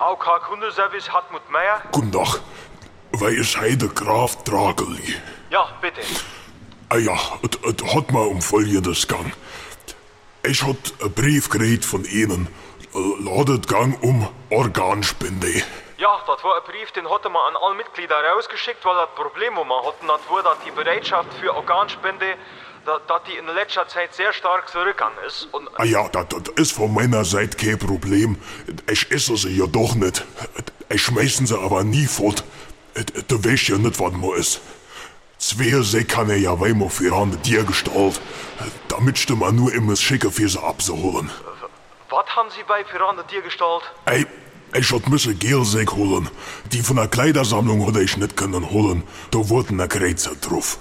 AOK Kundenservice Hartmut Meier. Guten Tag. Heute Graf Drageli? Ja, bitte. Ah ja, es hat mal um Folgendes gegangen. Ich hat einen Brief gekriegt von Ihnen. Ladet gang um Organspende. Das war ein Brief, den hatte man an alle Mitglieder rausgeschickt, weil das Problem, wo man hatten, das war, dass die Bereitschaft für Organspende, dass, die in letzter Zeit sehr stark zurückgegangen ist. Und Ah ja, das, das ist von meiner Seite kein Problem. Ich esse sie ja doch nicht. Ich schmeißen sie aber nie fort. Du weißt ja nicht, was man ist. Zwei See kann er ja weimar für an dir gestalt. Damit du man nur immer schicker für sie abzuholen. was haben Sie bei Pirande Tier gestaltet? Ey, ich hat müsse Gelsäck holen. Die von der Kleidersammlung hatte ich nicht können holen. Da wurden ein Kreuzer drauf.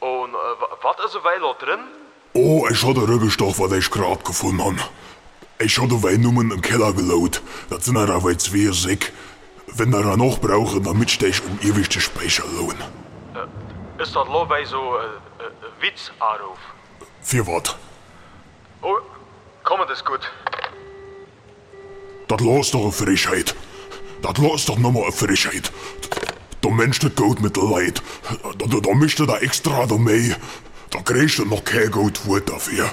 Und äh, was ist weil da drin? Oh, ich hatte Rückgestoff, was ich grad gefunden han. Ich hatte weil Nummern im Keller gelaut. Das sind er aber zwei Säck. Wenn er noch brauchen, damit stech um ewig die Speicher lohn. Ist das lo bei so äh, äh, Witzanruf? Für wat? Oh, kommen das gut. Das los doch eine Frischheit. Das los doch nochmal eine Frischheit. Du Mensch, das geht mit der Leid. Da, da, da mischt er da extra da mei. Da kriegst du noch kein Wort dafür.